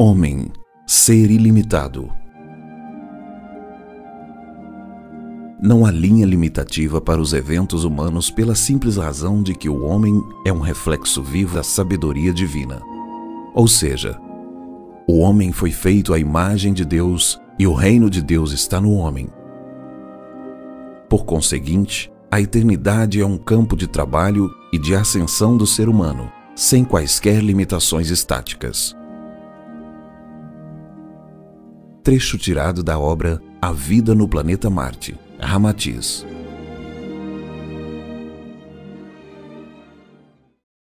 Homem, ser ilimitado. Não há linha limitativa para os eventos humanos pela simples razão de que o homem é um reflexo vivo da sabedoria divina. Ou seja, o homem foi feito à imagem de Deus e o reino de Deus está no homem. Por conseguinte, a eternidade é um campo de trabalho e de ascensão do ser humano, sem quaisquer limitações estáticas. Trecho tirado da obra A Vida no Planeta Marte, Ramatiz.